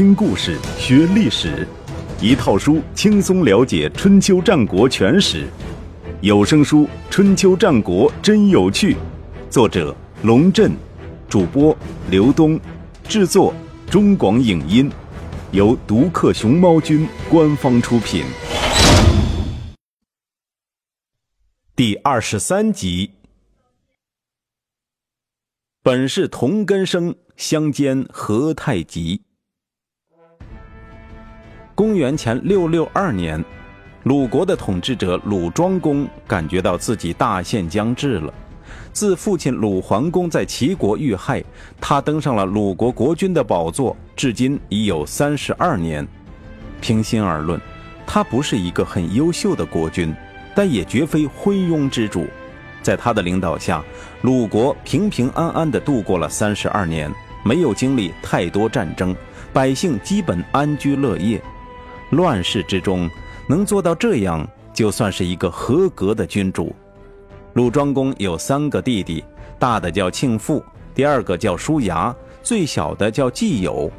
听故事学历史，一套书轻松了解春秋战国全史。有声书《春秋战国真有趣》，作者龙震，主播刘东，制作中广影音，由独克熊猫君官方出品。第二十三集，本是同根生，相煎何太急。公元前六六二年，鲁国的统治者鲁庄公感觉到自己大限将至了。自父亲鲁桓公在齐国遇害，他登上了鲁国国君的宝座，至今已有三十二年。平心而论，他不是一个很优秀的国君，但也绝非昏庸之主。在他的领导下，鲁国平平安安地度过了三十二年，没有经历太多战争，百姓基本安居乐业。乱世之中，能做到这样，就算是一个合格的君主。鲁庄公有三个弟弟，大的叫庆父，第二个叫叔牙，最小的叫季友。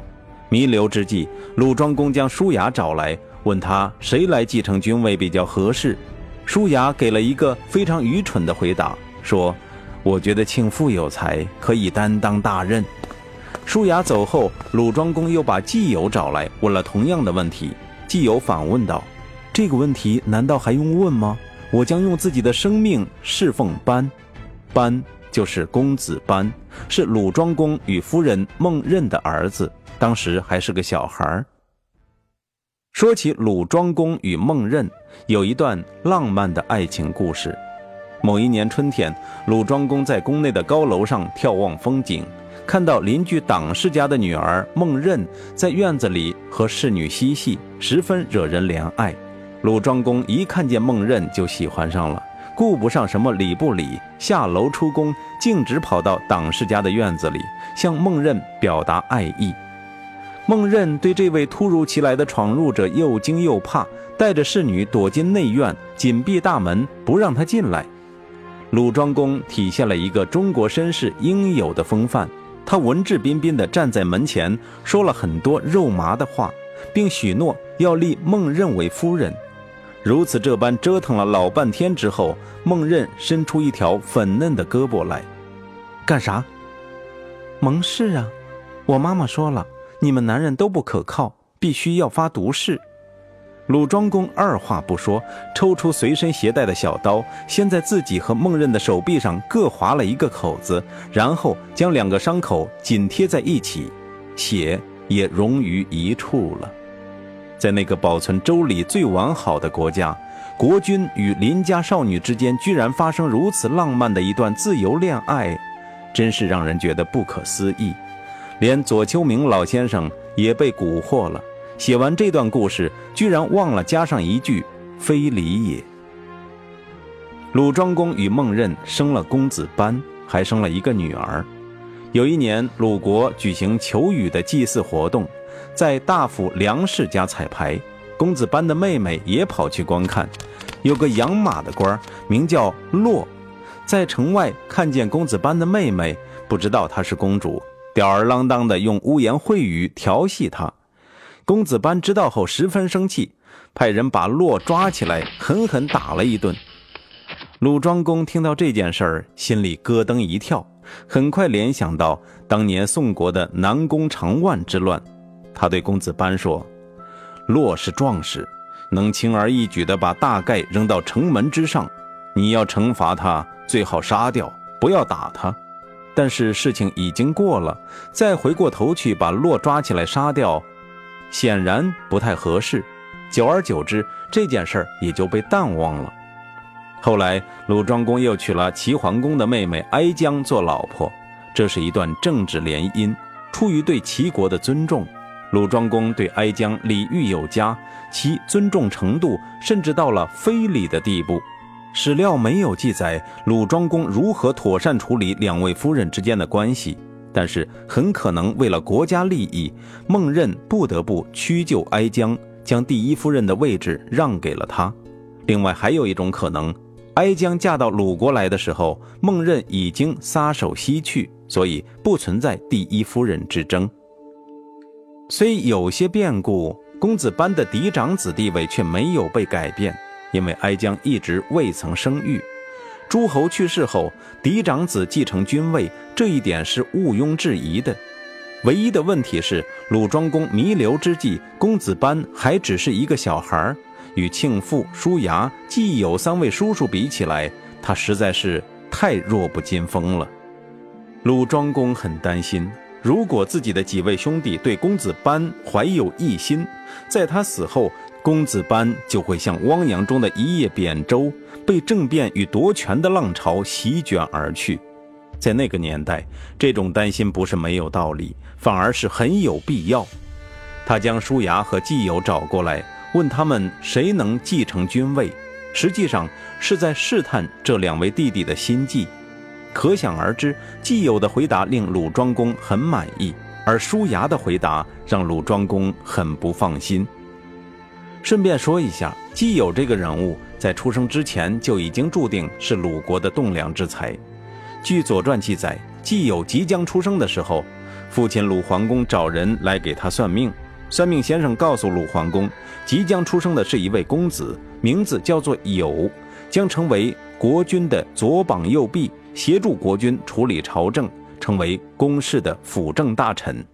弥留之际，鲁庄公将叔牙找来，问他谁来继承君位比较合适。叔牙给了一个非常愚蠢的回答，说：“我觉得庆父有才，可以担当大任。”叔牙走后，鲁庄公又把季友找来，问了同样的问题。季友反问道：“这个问题难道还用问吗？我将用自己的生命侍奉班，班就是公子班，是鲁庄公与夫人孟任的儿子，当时还是个小孩。”说起鲁庄公与孟任，有一段浪漫的爱情故事。某一年春天，鲁庄公在宫内的高楼上眺望风景。看到邻居党氏家的女儿孟任在院子里和侍女嬉戏，十分惹人怜爱。鲁庄公一看见孟任就喜欢上了，顾不上什么礼不礼，下楼出宫，径直跑到党氏家的院子里，向孟任表达爱意。孟任对这位突如其来的闯入者又惊又怕，带着侍女躲进内院，紧闭大门，不让他进来。鲁庄公体现了一个中国绅士应有的风范。他文质彬彬地站在门前，说了很多肉麻的话，并许诺要立孟任为夫人。如此这般折腾了老半天之后，孟任伸出一条粉嫩的胳膊来，干啥？盟誓啊！我妈妈说了，你们男人都不可靠，必须要发毒誓。鲁庄公二话不说，抽出随身携带的小刀，先在自己和孟任的手臂上各划了一个口子，然后将两个伤口紧贴在一起，血也融于一处了。在那个保存周礼最完好的国家，国君与邻家少女之间居然发生如此浪漫的一段自由恋爱，真是让人觉得不可思议。连左丘明老先生也被蛊惑了。写完这段故事，居然忘了加上一句“非礼也”。鲁庄公与孟任生了公子班，还生了一个女儿。有一年，鲁国举行求雨的祭祀活动，在大夫梁氏家彩排，公子班的妹妹也跑去观看。有个养马的官，名叫骆，在城外看见公子班的妹妹，不知道她是公主，吊儿郎当的用污言秽语调戏她。公子班知道后十分生气，派人把骆抓起来，狠狠打了一顿。鲁庄公听到这件事儿，心里咯噔一跳，很快联想到当年宋国的南宫长万之乱。他对公子班说：“骆是壮士，能轻而易举地把大盖扔到城门之上。你要惩罚他，最好杀掉，不要打他。但是事情已经过了，再回过头去把骆抓起来杀掉。”显然不太合适，久而久之，这件事儿也就被淡忘了。后来，鲁庄公又娶了齐桓公的妹妹哀姜做老婆，这是一段政治联姻。出于对齐国的尊重，鲁庄公对哀姜礼遇有加，其尊重程度甚至到了非礼的地步。史料没有记载鲁庄公如何妥善处理两位夫人之间的关系。但是很可能为了国家利益，孟任不得不屈就哀姜，将第一夫人的位置让给了他。另外还有一种可能，哀姜嫁到鲁国来的时候，孟任已经撒手西去，所以不存在第一夫人之争。虽有些变故，公子班的嫡长子地位却没有被改变，因为哀姜一直未曾生育。诸侯去世后，嫡长子继承君位，这一点是毋庸置疑的。唯一的问题是，鲁庄公弥留之际，公子班还只是一个小孩与庆父、叔牙、季友三位叔叔比起来，他实在是太弱不禁风了。鲁庄公很担心。如果自己的几位兄弟对公子班怀有异心，在他死后，公子班就会像汪洋中的一叶扁舟，被政变与夺权的浪潮席卷而去。在那个年代，这种担心不是没有道理，反而是很有必要。他将叔牙和季友找过来，问他们谁能继承君位，实际上是在试探这两位弟弟的心计。可想而知，季友的回答令鲁庄公很满意，而叔牙的回答让鲁庄公很不放心。顺便说一下，季友这个人物在出生之前就已经注定是鲁国的栋梁之才。据《左传》记载，季友即将出生的时候，父亲鲁桓公找人来给他算命，算命先生告诉鲁桓公，即将出生的是一位公子，名字叫做友，将成为国君的左膀右臂。协助国君处理朝政，成为公室的辅政大臣。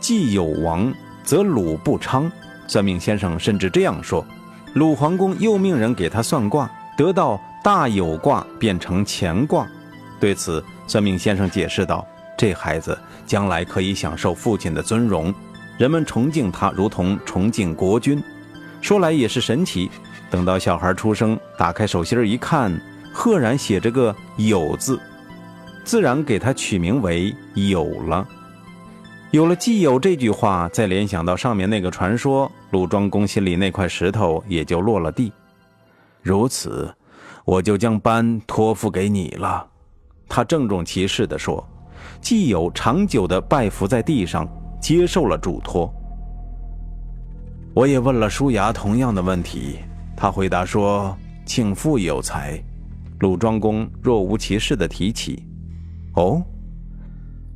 季友王，则鲁不昌。算命先生甚至这样说。鲁桓公又命人给他算卦，得到大有卦变成乾卦。对此，算命先生解释道：“这孩子将来可以享受父亲的尊荣，人们崇敬他如同崇敬国君。”说来也是神奇，等到小孩出生，打开手心一看。赫然写着个“有”字，自然给他取名为“有”了。有了“既有”这句话，再联想到上面那个传说，鲁庄公心里那块石头也就落了地。如此，我就将班托付给你了。他郑重其事地说：“既有长久地拜伏在地上，接受了嘱托。”我也问了舒牙同样的问题，他回答说：“庆父有才。”鲁庄公若无其事地提起：“哦，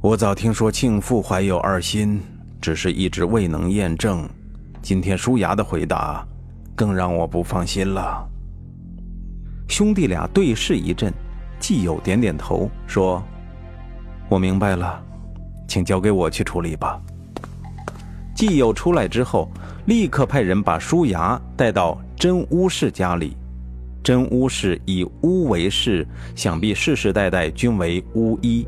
我早听说庆父怀有二心，只是一直未能验证。今天舒牙的回答，更让我不放心了。”兄弟俩对视一阵，季友点点头说：“我明白了，请交给我去处理吧。”季友出来之后，立刻派人把舒牙带到真乌氏家里。真巫氏以巫为氏，想必世世代代均为巫医，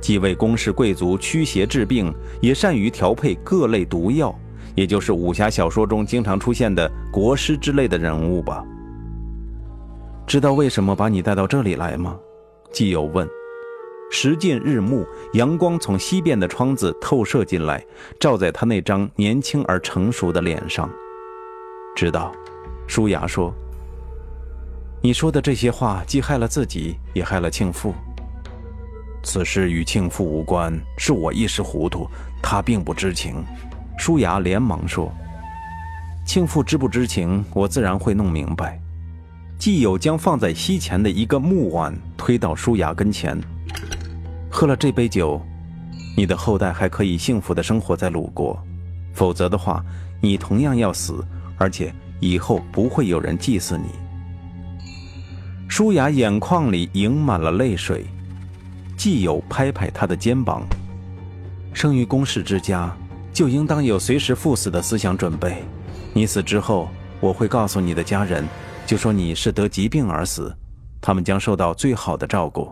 既为宫室贵族驱邪治病，也善于调配各类毒药，也就是武侠小说中经常出现的国师之类的人物吧。知道为什么把你带到这里来吗？基友问。时近日暮，阳光从西边的窗子透射进来，照在他那张年轻而成熟的脸上。知道，舒雅说。你说的这些话，既害了自己，也害了庆父。此事与庆父无关，是我一时糊涂，他并不知情。舒雅连忙说：“庆父知不知情，我自然会弄明白。”季友将放在膝前的一个木碗推到舒雅跟前，喝了这杯酒，你的后代还可以幸福的生活在鲁国；否则的话，你同样要死，而且以后不会有人祭祀你。舒雅眼眶里盈满了泪水，季友拍拍他的肩膀：“生于公室之家，就应当有随时赴死的思想准备。你死之后，我会告诉你的家人，就说你是得疾病而死，他们将受到最好的照顾。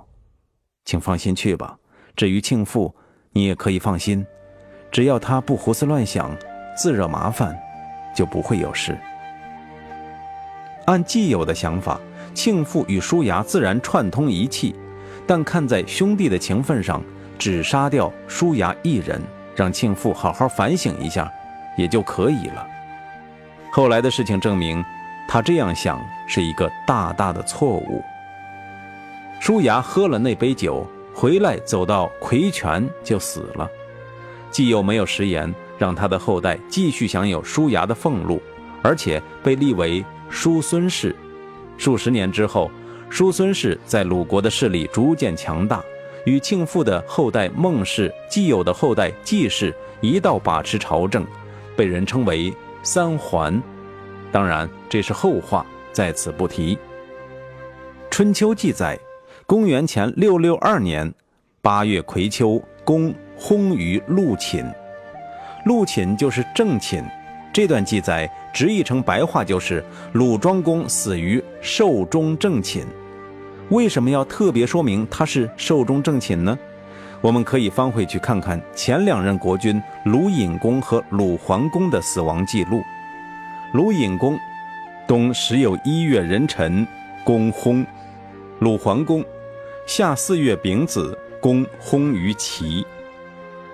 请放心去吧。至于庆父，你也可以放心，只要他不胡思乱想，自惹麻烦，就不会有事。按季友的想法。”庆父与舒牙自然串通一气，但看在兄弟的情分上，只杀掉舒牙一人，让庆父好好反省一下，也就可以了。后来的事情证明，他这样想是一个大大的错误。舒牙喝了那杯酒，回来走到魁泉就死了。既有没有食言，让他的后代继续享有舒牙的俸禄，而且被立为叔孙氏。数十年之后，叔孙氏在鲁国的势力逐渐强大，与庆父的后代孟氏、季友的后代季氏一道把持朝政，被人称为三桓。当然，这是后话，在此不提。春秋记载，公元前六六二年八月癸秋，公薨于陆寝。陆寝就是正寝。这段记载直译成白话就是鲁庄公死于寿终正寝。为什么要特别说明他是寿终正寝呢？我们可以翻回去看看前两任国君鲁隐公和鲁桓公的死亡记录。鲁隐公，冬十有一月壬辰，公薨；鲁桓公，夏四月丙子，公薨于齐。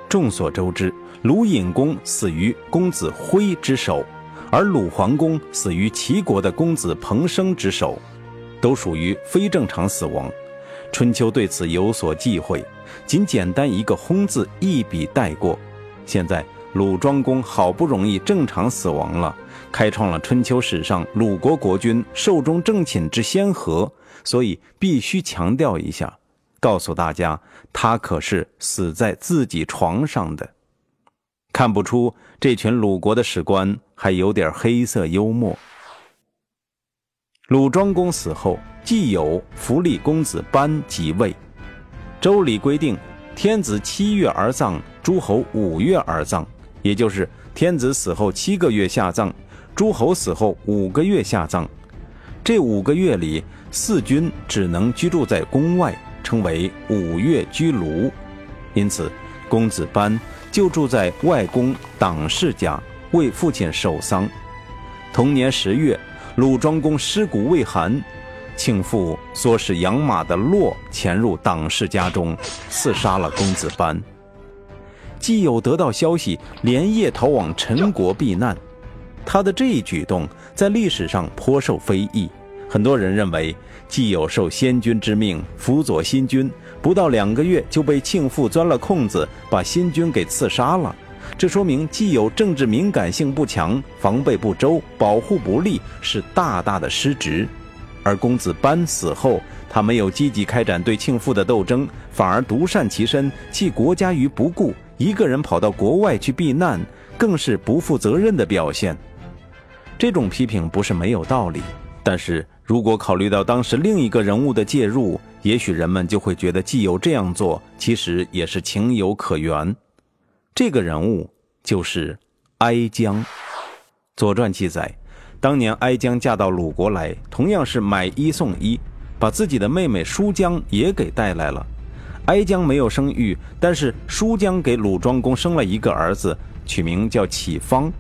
众所周知。鲁隐公死于公子辉之手，而鲁桓公死于齐国的公子彭生之手，都属于非正常死亡。春秋对此有所忌讳，仅简单一个“薨”字一笔带过。现在鲁庄公好不容易正常死亡了，开创了春秋史上鲁国国君寿终正寝之先河，所以必须强调一下，告诉大家，他可是死在自己床上的。看不出这群鲁国的史官还有点黑色幽默。鲁庄公死后，既有福利公子班即位。周礼规定，天子七月而葬，诸侯五月而葬，也就是天子死后七个月下葬，诸侯死后五个月下葬。这五个月里，四君只能居住在宫外，称为五月居庐。因此，公子班。就住在外公党氏家，为父亲守丧。同年十月，鲁庄公尸骨未寒，庆父唆使养马的骆潜入党氏家中，刺杀了公子班。季友得到消息，连夜逃往陈国避难。他的这一举动在历史上颇受非议。很多人认为，既有受先君之命辅佐新君，不到两个月就被庆父钻了空子，把新君给刺杀了。这说明既有政治敏感性不强，防备不周，保护不力，是大大的失职。而公子班死后，他没有积极开展对庆父的斗争，反而独善其身，弃国家于不顾，一个人跑到国外去避难，更是不负责任的表现。这种批评不是没有道理，但是。如果考虑到当时另一个人物的介入，也许人们就会觉得季友这样做其实也是情有可原。这个人物就是哀姜。《左传》记载，当年哀姜嫁到鲁国来，同样是买一送一，把自己的妹妹舒姜也给带来了。哀姜没有生育，但是舒姜给鲁庄公生了一个儿子，取名叫启方。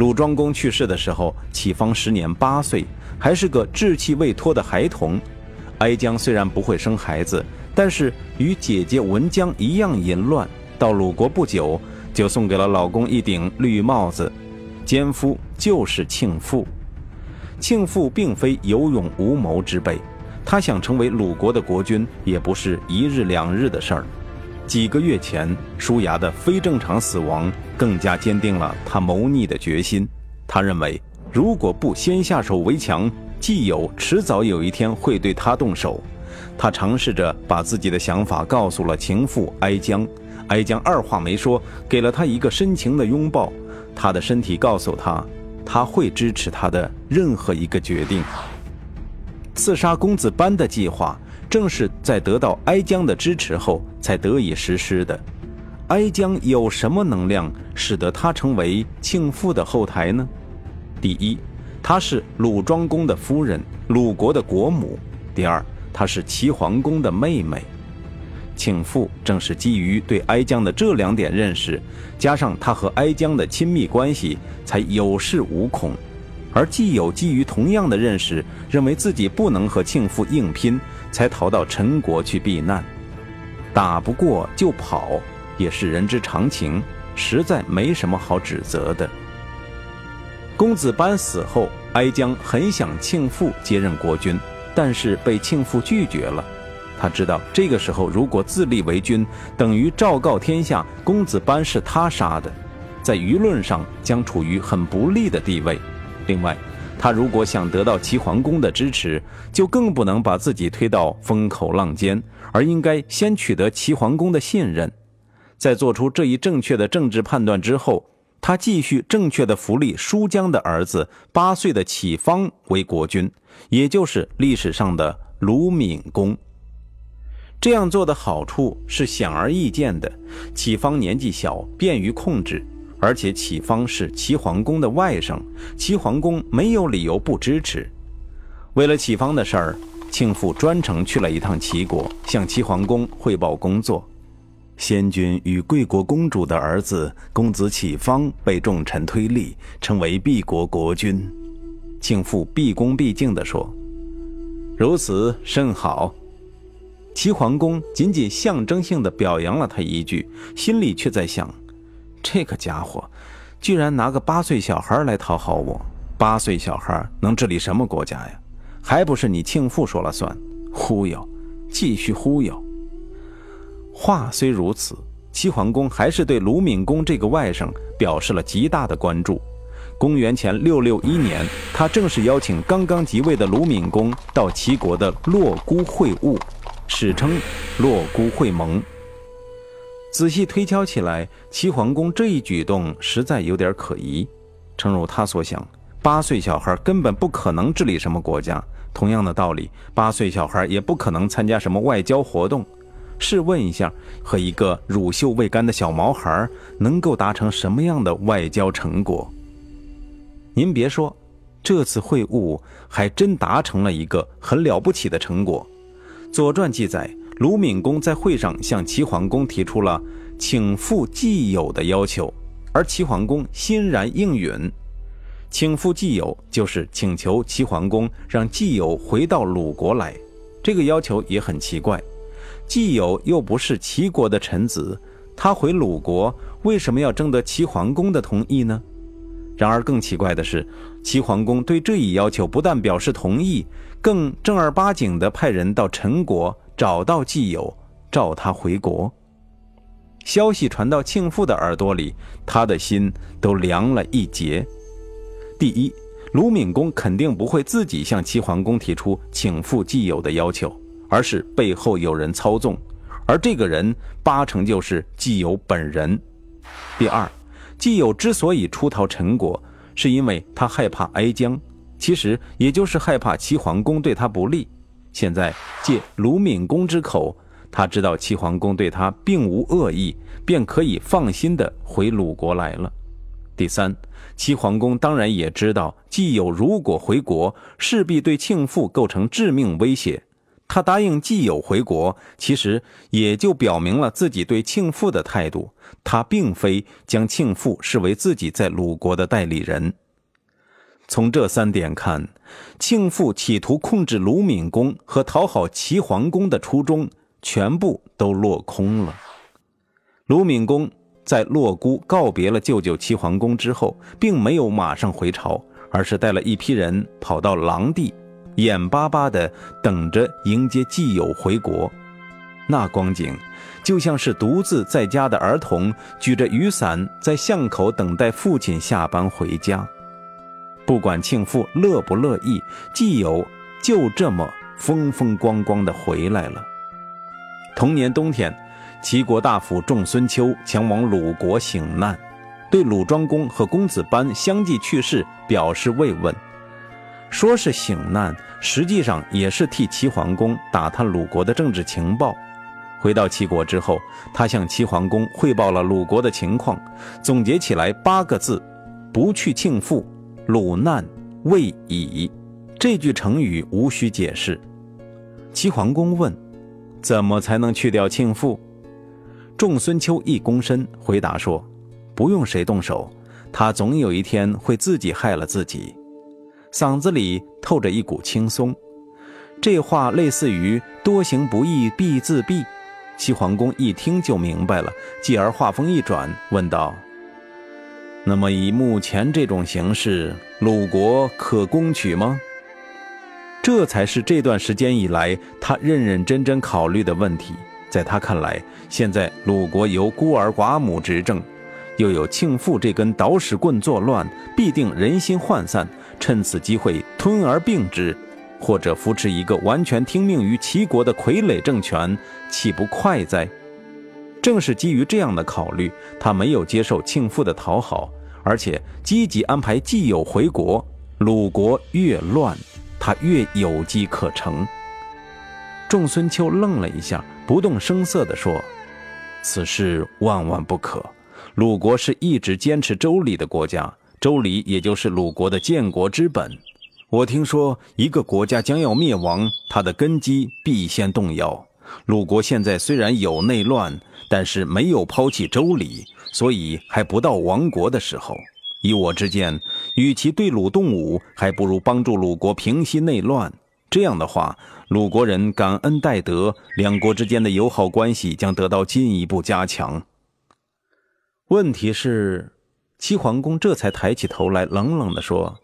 鲁庄公去世的时候，启方时年八岁。还是个稚气未脱的孩童，哀姜虽然不会生孩子，但是与姐姐文姜一样淫乱。到鲁国不久，就送给了老公一顶绿帽子。奸夫就是庆父。庆父并非有勇无谋之辈，他想成为鲁国的国君，也不是一日两日的事儿。几个月前，舒雅的非正常死亡，更加坚定了他谋逆的决心。他认为。如果不先下手为强，季友迟早有一天会对他动手。他尝试着把自己的想法告诉了情妇哀姜，哀姜二话没说，给了他一个深情的拥抱。他的身体告诉他，他会支持他的任何一个决定。刺杀公子班的计划，正是在得到哀姜的支持后才得以实施的。哀姜有什么能量，使得他成为庆父的后台呢？第一，她是鲁庄公的夫人，鲁国的国母；第二，她是齐桓公的妹妹。庆父正是基于对哀姜的这两点认识，加上他和哀姜的亲密关系，才有恃无恐。而既有基于同样的认识，认为自己不能和庆父硬拼，才逃到陈国去避难。打不过就跑，也是人之常情，实在没什么好指责的。公子班死后，哀姜很想庆父接任国君，但是被庆父拒绝了。他知道这个时候如果自立为君，等于昭告天下公子班是他杀的，在舆论上将处于很不利的地位。另外，他如果想得到齐桓公的支持，就更不能把自己推到风口浪尖，而应该先取得齐桓公的信任。在做出这一正确的政治判断之后，他继续正确的扶立叔江的儿子八岁的启方为国君，也就是历史上的鲁闵公。这样做的好处是显而易见的：启方年纪小，便于控制，而且启方是齐桓公的外甥，齐桓公没有理由不支持。为了启方的事儿，庆父专程去了一趟齐国，向齐桓公汇报工作。先君与贵国公主的儿子公子启方被众臣推立，成为毕国国君。庆父毕恭毕敬地说：“如此甚好。”齐桓公仅仅象征性的表扬了他一句，心里却在想：这个家伙居然拿个八岁小孩来讨好我！八岁小孩能治理什么国家呀？还不是你庆父说了算？忽悠，继续忽悠。话虽如此，齐桓公还是对鲁闵公这个外甥表示了极大的关注。公元前六六一年，他正式邀请刚刚即位的鲁闵公到齐国的洛姑会晤，史称洛姑会盟。仔细推敲起来，齐桓公这一举动实在有点可疑。诚如他所想，八岁小孩根本不可能治理什么国家。同样的道理，八岁小孩也不可能参加什么外交活动。试问一下，和一个乳臭未干的小毛孩能够达成什么样的外交成果？您别说，这次会晤还真达成了一个很了不起的成果。《左传》记载，鲁闵公在会上向齐桓公提出了请复季友的要求，而齐桓公欣然应允。请复季友就是请求齐桓公让季友回到鲁国来。这个要求也很奇怪。季友又不是齐国的臣子，他回鲁国为什么要征得齐桓公的同意呢？然而更奇怪的是，齐桓公对这一要求不但表示同意，更正儿八经地派人到陈国找到季友，召他回国。消息传到庆父的耳朵里，他的心都凉了一截。第一，鲁闵公肯定不会自己向齐桓公提出请复季友的要求。而是背后有人操纵，而这个人八成就是季友本人。第二，季友之所以出逃陈国，是因为他害怕哀姜，其实也就是害怕齐桓公对他不利。现在借鲁闵公之口，他知道齐桓公对他并无恶意，便可以放心的回鲁国来了。第三，齐桓公当然也知道季友如果回国，势必对庆父构成致命威胁。他答应季友回国，其实也就表明了自己对庆父的态度。他并非将庆父视为自己在鲁国的代理人。从这三点看，庆父企图控制鲁闵公和讨好齐桓公的初衷，全部都落空了。鲁闵公在洛姑告别了舅舅齐桓公之后，并没有马上回朝，而是带了一批人跑到狼地。眼巴巴地等着迎接季友回国，那光景就像是独自在家的儿童举着雨伞在巷口等待父亲下班回家。不管庆父乐不乐意，季友就这么风风光光地回来了。同年冬天，齐国大夫仲孙秋前往鲁国省难，对鲁庄公和公子班相继去世表示慰问。说是醒难，实际上也是替齐桓公打探鲁国的政治情报。回到齐国之后，他向齐桓公汇报了鲁国的情况，总结起来八个字：“不去庆父，鲁难未已。”这句成语无需解释。齐桓公问：“怎么才能去掉庆父？”仲孙丘一躬身回答说：“不用谁动手，他总有一天会自己害了自己。”嗓子里透着一股轻松，这话类似于“多行不义必自毙”。齐桓公一听就明白了，继而话锋一转，问道：“那么以目前这种形势，鲁国可攻取吗？”这才是这段时间以来他认认真真考虑的问题。在他看来，现在鲁国由孤儿寡母执政，又有庆父这根捣屎棍作乱，必定人心涣散。趁此机会吞而并之，或者扶持一个完全听命于齐国的傀儡政权，岂不快哉？正是基于这样的考虑，他没有接受庆父的讨好，而且积极安排季友回国。鲁国越乱，他越有机可乘。仲孙秋愣了一下，不动声色地说：“此事万万不可。鲁国是一直坚持周礼的国家，周礼也就是鲁国的建国之本。我听说，一个国家将要灭亡，它的根基必先动摇。鲁国现在虽然有内乱，但是没有抛弃周礼，所以还不到亡国的时候。”依我之见，与其对鲁动武，还不如帮助鲁国平息内乱。这样的话，鲁国人感恩戴德，两国之间的友好关系将得到进一步加强。问题是，齐桓公这才抬起头来，冷冷地说：“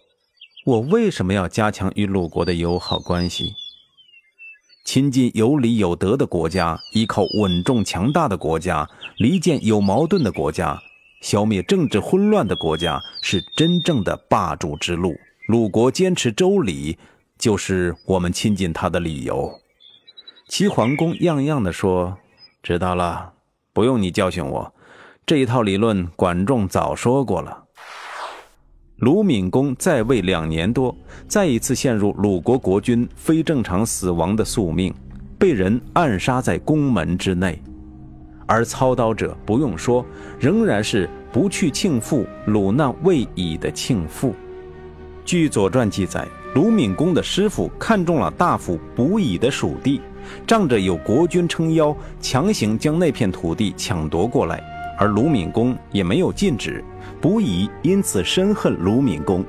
我为什么要加强与鲁国的友好关系？亲近有礼有德的国家，依靠稳重强大的国家，离间有矛盾的国家。”消灭政治混乱的国家是真正的霸主之路。鲁国坚持周礼，就是我们亲近他的理由。齐桓公样样的说：“知道了，不用你教训我，这一套理论管仲早说过了。”鲁闵公在位两年多，再一次陷入鲁国国君非正常死亡的宿命，被人暗杀在宫门之内。而操刀者不用说，仍然是不去庆父鲁难未已的庆父。据《左传》记载，鲁闵公的师傅看中了大夫卜乙的属地，仗着有国君撑腰，强行将那片土地抢夺过来。而鲁闵公也没有禁止，卜乙因此深恨鲁闵公，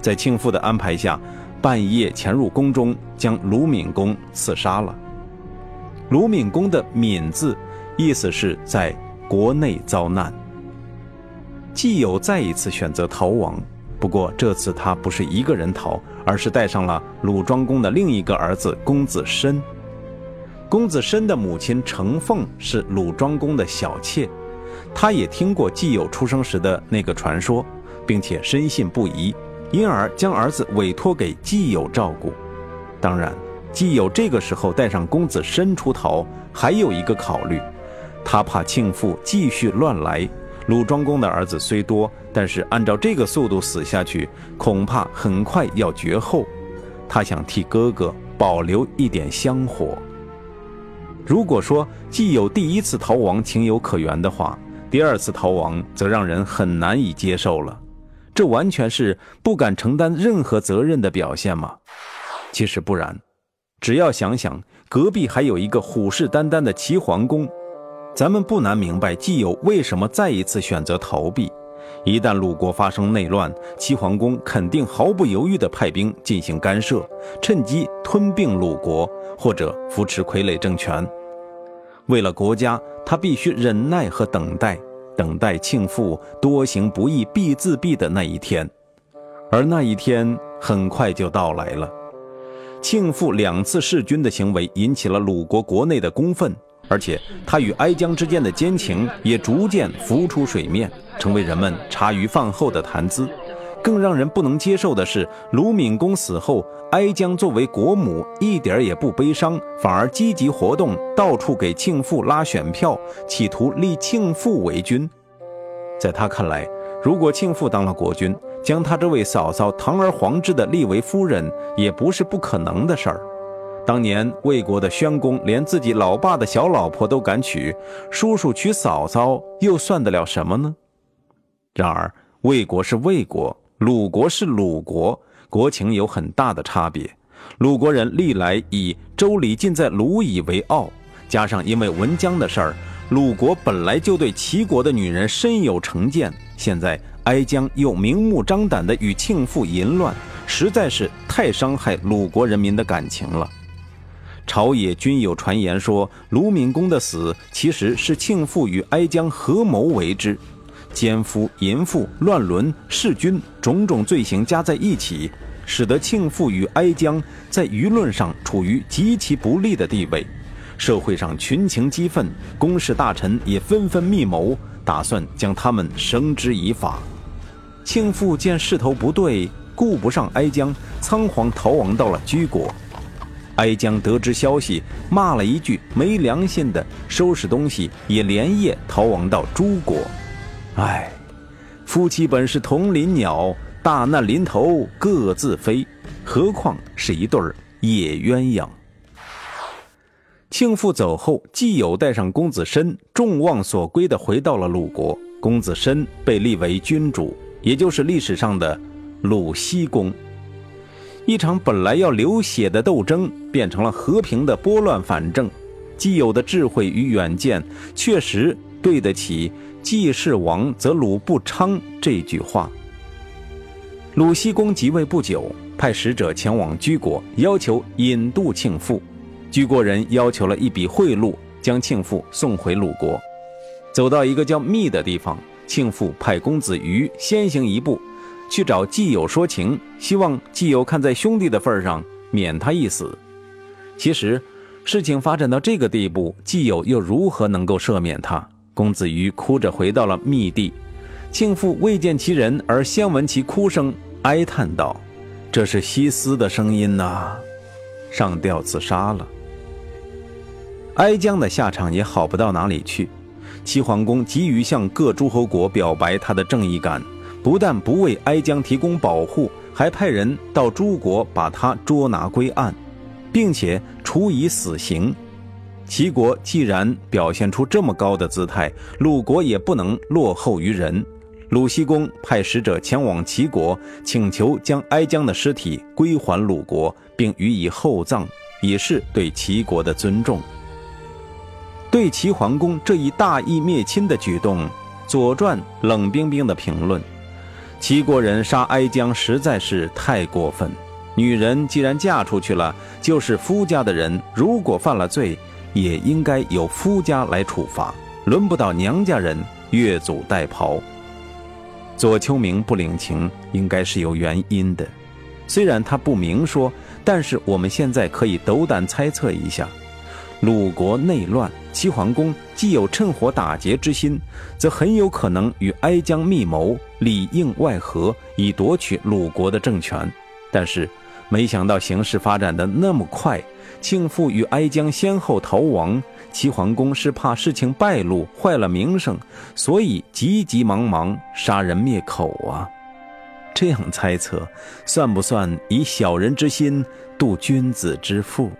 在庆父的安排下，半夜潜入宫中，将鲁闵公刺杀了。鲁闵公的“闵”字。意思是在国内遭难，季友再一次选择逃亡。不过这次他不是一个人逃，而是带上了鲁庄公的另一个儿子公子申。公子申的母亲程凤是鲁庄公的小妾，他也听过季友出生时的那个传说，并且深信不疑，因而将儿子委托给季友照顾。当然，季友这个时候带上公子申出逃，还有一个考虑。他怕庆父继续乱来，鲁庄公的儿子虽多，但是按照这个速度死下去，恐怕很快要绝后。他想替哥哥保留一点香火。如果说既有第一次逃亡情有可原的话，第二次逃亡则让人很难以接受了。这完全是不敢承担任何责任的表现吗？其实不然，只要想想隔壁还有一个虎视眈眈的齐桓公。咱们不难明白，季友为什么再一次选择逃避。一旦鲁国发生内乱，齐桓公肯定毫不犹豫地派兵进行干涉，趁机吞并鲁国，或者扶持傀儡政权。为了国家，他必须忍耐和等待，等待庆父多行不义必自毙的那一天。而那一天很快就到来了。庆父两次弑君的行为引起了鲁国国内的公愤。而且他与哀姜之间的奸情也逐渐浮出水面，成为人们茶余饭后的谈资。更让人不能接受的是，鲁闵公死后，哀姜作为国母一点也不悲伤，反而积极活动，到处给庆父拉选票，企图立庆父为君。在他看来，如果庆父当了国君，将他这位嫂嫂堂而皇之的立为夫人，也不是不可能的事儿。当年魏国的宣公连自己老爸的小老婆都敢娶，叔叔娶嫂嫂又算得了什么呢？然而魏国是魏国，鲁国是鲁国，国情有很大的差别。鲁国人历来以周礼尽在鲁以为傲，加上因为文姜的事儿，鲁国本来就对齐国的女人深有成见，现在哀姜又明目张胆地与庆父淫乱，实在是太伤害鲁国人民的感情了。朝野均有传言说，鲁闵公的死其实是庆父与哀姜合谋为之，奸夫淫妇、乱伦、弑君种种罪行加在一起，使得庆父与哀姜在舆论上处于极其不利的地位，社会上群情激愤，公室大臣也纷纷密谋，打算将他们绳之以法。庆父见势头不对，顾不上哀姜，仓皇逃亡到了居国。哀姜得知消息，骂了一句“没良心的”，收拾东西也连夜逃亡到诸国。唉，夫妻本是同林鸟，大难临头各自飞，何况是一对野鸳鸯？庆父走后，季友带上公子申，众望所归的回到了鲁国。公子申被立为君主，也就是历史上的鲁西公。一场本来要流血的斗争，变成了和平的拨乱反正。季友的智慧与远见，确实对得起“季氏亡则鲁不昌”这句话。鲁僖公即位不久，派使者前往居国，要求引渡庆父。居国人要求了一笔贿赂，将庆父送回鲁国。走到一个叫密的地方，庆父派公子瑜先行一步。去找季友说情，希望季友看在兄弟的份上免他一死。其实，事情发展到这个地步，季友又如何能够赦免他？公子瑜哭着回到了密地，庆父未见其人，而先闻其哭声，哀叹道：“这是西斯的声音呐！”上吊自杀了。哀姜的下场也好不到哪里去，齐桓公急于向各诸侯国表白他的正义感。不但不为哀姜提供保护，还派人到诸国把他捉拿归案，并且处以死刑。齐国既然表现出这么高的姿态，鲁国也不能落后于人。鲁僖公派使者前往齐国，请求将哀姜的尸体归还鲁国，并予以厚葬，以示对齐国的尊重。对齐桓公这一大义灭亲的举动，《左传》冷冰冰的评论。齐国人杀哀姜实在是太过分。女人既然嫁出去了，就是夫家的人，如果犯了罪，也应该由夫家来处罚，轮不到娘家人越俎代庖。左丘明不领情，应该是有原因的。虽然他不明说，但是我们现在可以斗胆猜测一下。鲁国内乱，齐桓公既有趁火打劫之心，则很有可能与哀姜密谋，里应外合，以夺取鲁国的政权。但是，没想到形势发展的那么快，庆父与哀姜先后逃亡，齐桓公是怕事情败露，坏了名声，所以急急忙忙杀人灭口啊！这样猜测，算不算以小人之心度君子之腹？